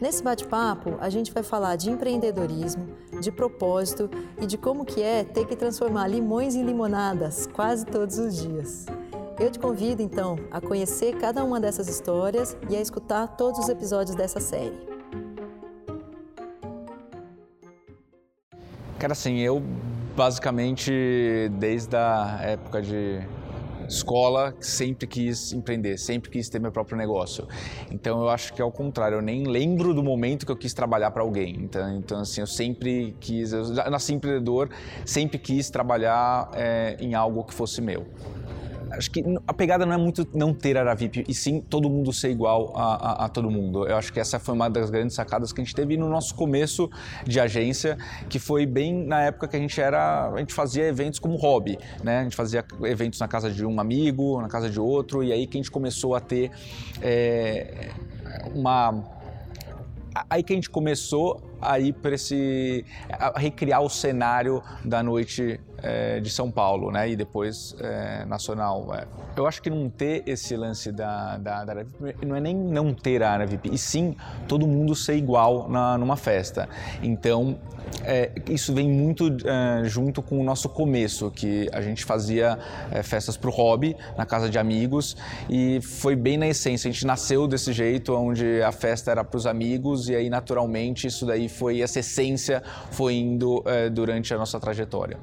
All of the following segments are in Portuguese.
Nesse bate-papo, a gente vai falar de empreendedorismo, de propósito e de como que é ter que transformar limões em limonadas quase todos os dias. Eu te convido então a conhecer cada uma dessas histórias e a escutar todos os episódios dessa série. Cara, assim, eu basicamente desde a época de escola sempre quis empreender, sempre quis ter meu próprio negócio. Então eu acho que é o contrário, eu nem lembro do momento que eu quis trabalhar para alguém. Então, então assim, eu sempre quis, eu nasci empreendedor, sempre quis trabalhar é, em algo que fosse meu acho que a pegada não é muito não ter área VIP, e sim todo mundo ser igual a, a, a, todo mundo. Eu acho que essa foi uma das grandes sacadas que a gente teve no nosso começo de agência, que foi bem na época que a gente era, a gente fazia eventos como hobby, né? A gente fazia eventos na casa de um amigo, na casa de outro, e aí que a gente começou a ter é, uma aí que a gente começou a ir para esse recriar o cenário da noite é, de São Paulo, né? E depois é, nacional. É. Eu acho que não ter esse lance da, da, da VIP não é nem não ter a área VIP, e sim todo mundo ser igual na, numa festa. Então é, isso vem muito é, junto com o nosso começo, que a gente fazia é, festas para o hobby, na casa de amigos, e foi bem na essência. A gente nasceu desse jeito, onde a festa era para os amigos, e aí naturalmente isso daí foi, essa essência foi indo é, durante a nossa trajetória.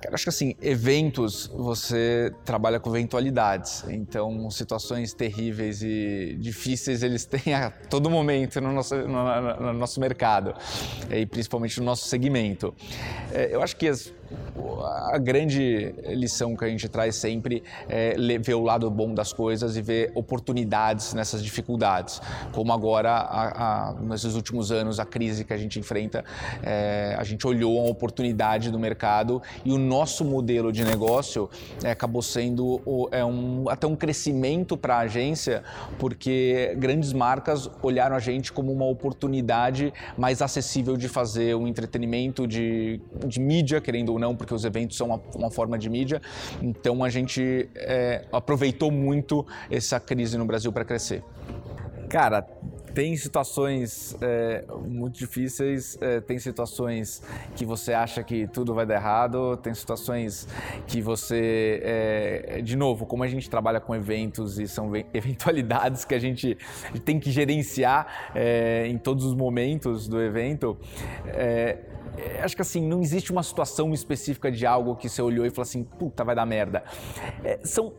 Cara, acho que assim, eventos, você trabalha com eventualidades. Então, situações terríveis e difíceis eles têm a todo momento no nosso, no, no nosso mercado e principalmente no nosso segmento. É, eu acho que as a grande lição que a gente traz sempre é ver o lado bom das coisas e ver oportunidades nessas dificuldades. Como agora, a, a, nesses últimos anos, a crise que a gente enfrenta, é, a gente olhou a oportunidade do mercado e o nosso modelo de negócio é, acabou sendo é um, até um crescimento para a agência, porque grandes marcas olharam a gente como uma oportunidade mais acessível de fazer um entretenimento de, de mídia, querendo ou não, porque os eventos são uma, uma forma de mídia. Então a gente é, aproveitou muito essa crise no Brasil para crescer. Cara, tem situações é, muito difíceis, é, tem situações que você acha que tudo vai dar errado, tem situações que você, é, de novo, como a gente trabalha com eventos e são eventualidades que a gente tem que gerenciar é, em todos os momentos do evento, é, é, acho que assim, não existe uma situação específica de algo que você olhou e falou assim, puta, vai dar merda. São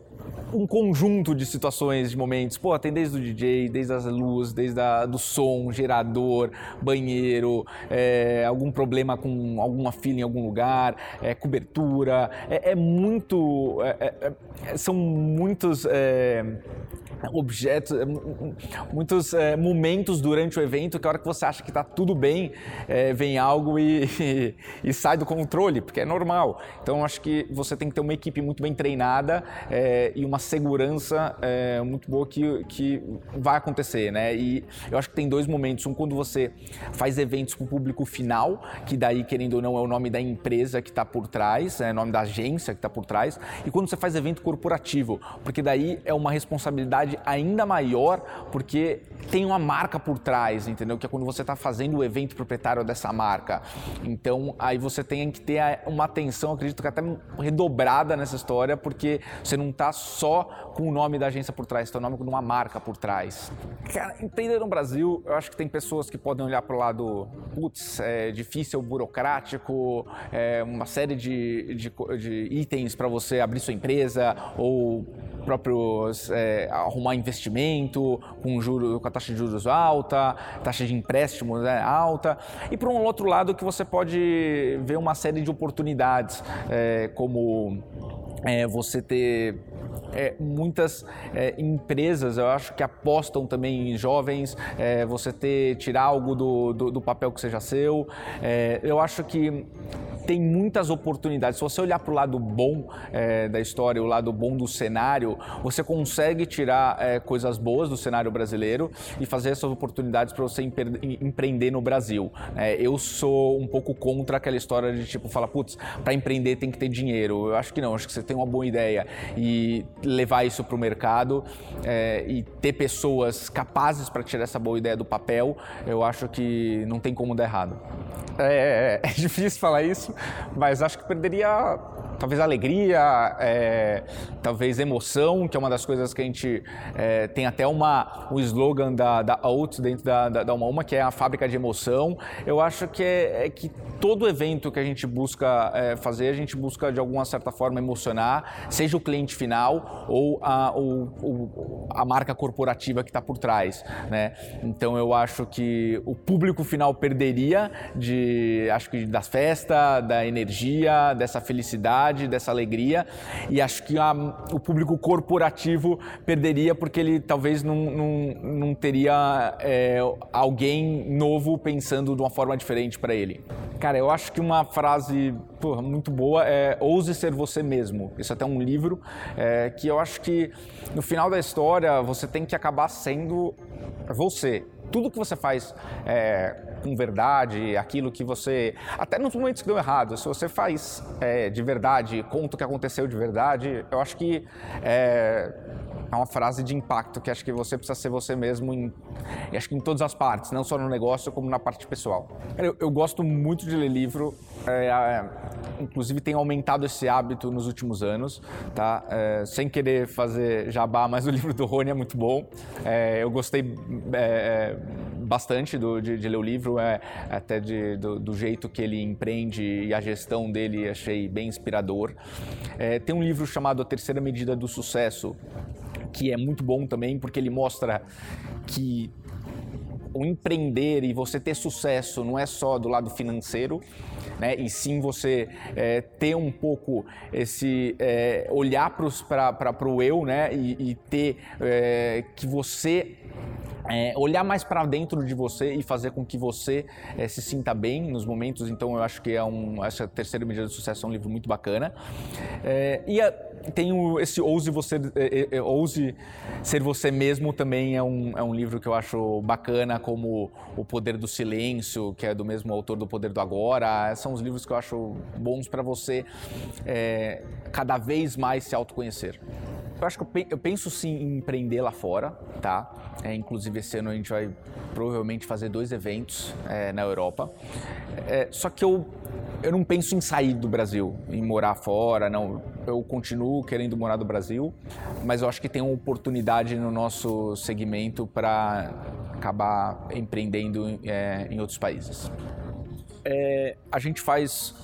um conjunto de situações, de momentos. Pô, tem desde o DJ, desde as luzes, desde a, do som, gerador, banheiro, é, algum problema com alguma fila em algum lugar, é, cobertura. É, é muito. É, é, é, são muitos objetos, muitos é, momentos durante o evento que a hora que você acha que está tudo bem, é, vem algo e, e, e, sai do controle, porque é normal. Então acho que você tem que ter uma equipe muito bem treinada e uma segurança é, muito boa que, que vai acontecer, né? E eu acho que tem dois momentos. Um quando você faz eventos para o público final, que daí, querendo ou não, é o nome da empresa que está por trás, é o nome da agência que está por trás, e quando você faz evento corporativo, porque daí é uma responsabilidade ainda maior, porque tem uma marca por trás, entendeu? Que é quando você está fazendo o evento proprietário dessa marca. Então, aí você tem que ter uma atenção, acredito que até redobrada nessa história, porque você não está só com o nome da agência por trás, o nome de uma marca por trás. Cara, empreender no Brasil, eu acho que tem pessoas que podem olhar para o lado, putz, é difícil, burocrático, é uma série de, de, de itens para você abrir sua empresa ou próprios é, arrumar investimento com juro, com a taxa de juros alta, taxa de empréstimos né, alta e por um outro lado que você pode ver uma série de oportunidades é, como é, você ter é, muitas é, empresas, eu acho que apostam também em jovens, é, você ter tirar algo do, do, do, papel que seja seu. É, eu acho que tem muitas oportunidades. Se você olhar para o lado bom é, da história, o lado bom do cenário, você consegue tirar é, coisas boas do cenário brasileiro e fazer essas oportunidades para você empreender no Brasil. É, eu sou um pouco contra aquela história de tipo, falar, putz, para empreender tem que ter dinheiro. Eu acho que não, acho que você tem uma boa ideia e levar isso para o mercado é, e ter pessoas capazes para tirar essa boa ideia do papel, eu acho que não tem como dar errado. É, é, é difícil falar isso, mas acho que perderia talvez alegria, é, talvez emoção, que é uma das coisas que a gente é, tem até uma, um slogan da, da Out dentro da, da, da Uma Uma, que é a fábrica de emoção. Eu acho que é, é que todo evento que a gente busca é, fazer, a gente busca de alguma certa forma emocionar, seja o cliente final ou a, a marca corporativa que está por trás. Né? Então eu acho que o público final perderia de, acho que das festas, da energia, dessa felicidade dessa alegria, e acho que a, o público corporativo perderia porque ele talvez não, não, não teria é, alguém novo pensando de uma forma diferente para ele. Cara, eu acho que uma frase porra, muito boa é ouse ser você mesmo. Isso é até um livro é, que eu acho que no final da história você tem que acabar sendo você tudo que você faz é, com verdade, aquilo que você. Até nos momentos que deu errado, se você faz é, de verdade, conta o que aconteceu de verdade, eu acho que é, é uma frase de impacto que acho que você precisa ser você mesmo em, acho que em todas as partes, não só no negócio, como na parte pessoal. Eu, eu gosto muito de ler livro, é, é, inclusive tenho aumentado esse hábito nos últimos anos, tá? É, sem querer fazer jabá, mas o livro do Rony é muito bom. É, eu gostei é, bastante do, de, de, ler o livro, é, até de, do, do, jeito que ele empreende e a gestão dele achei bem inspirador. tem um livro chamado A Terceira Medida do Sucesso, que é muito bom também, porque ele mostra que o empreender e você ter sucesso não é só do lado financeiro, né? E sim você é, ter um pouco esse é, olhar para o eu, né? E, e ter é, que você é, olhar mais para dentro de você e fazer com que você é, se sinta bem nos momentos. Então, eu acho que é um, essa terceira medida de sucesso é um livro muito bacana. É, e a, tem o, esse Ouse, você, é, é, é, Ouse Ser Você Mesmo também é um, é um livro que eu acho bacana, como O Poder do Silêncio, que é do mesmo autor do Poder do Agora. São os livros que eu acho bons para você cada vez mais se autoconhecer. Eu acho que eu penso sim em empreender lá fora, tá? É, inclusive esse ano a gente vai provavelmente fazer dois eventos é, na Europa. É, só que eu, eu não penso em sair do Brasil, em morar fora, não. Eu continuo querendo morar no Brasil, mas eu acho que tem uma oportunidade no nosso segmento para acabar empreendendo é, em outros países. É, a gente faz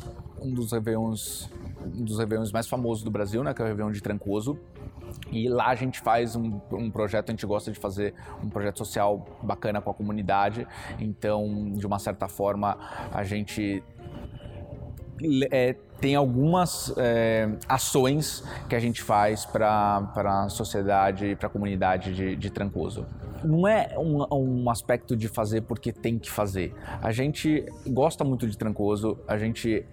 um dos Réveillons um dos Réveillons mais famosos do Brasil, né, que é o Réveillon de Trancoso. E lá a gente faz um, um, projeto, a gente gosta de fazer um projeto social bacana com a comunidade. Então, de uma certa forma, a gente é, tem algumas é, ações que a gente faz para a sociedade, para a comunidade de, de Trancoso. Não é um, um, aspecto de fazer porque tem que fazer. A gente gosta muito de Trancoso, a gente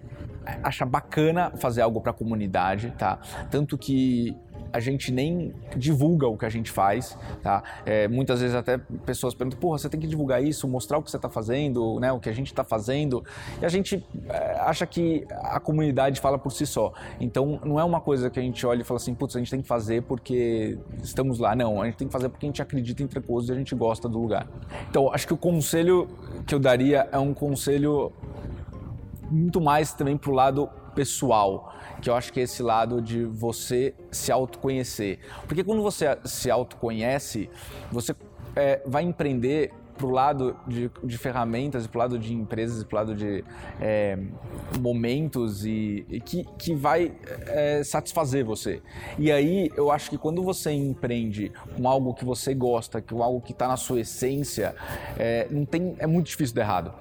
acha bacana fazer algo para a comunidade, tá? Tanto que a gente nem divulga o que a gente faz, tá? É, muitas vezes até pessoas perguntam, porra, você tem que divulgar isso, mostrar o que você está fazendo, né? O que a gente está fazendo. E a gente é, acha que a comunidade fala por si só. Então, não é uma coisa que a gente olha e fala assim, putz, a gente tem que fazer porque estamos lá. Não, a gente tem que fazer porque a gente acredita em Trecoso e a gente gosta do lugar. Então, acho que o conselho que eu daria é um conselho muito mais também para o lado pessoal que eu acho que é esse lado de você se autoconhecer. Porque quando você se autoconhece, você é, vai empreender para o lado de, de ferramentas, para o lado de empresas, para o lado de é, momentos e, e, que, que vai é, satisfazer você. E aí eu acho que quando você empreende com algo que você gosta, com algo que está na sua essência, é, não tem, é muito difícil dar errado.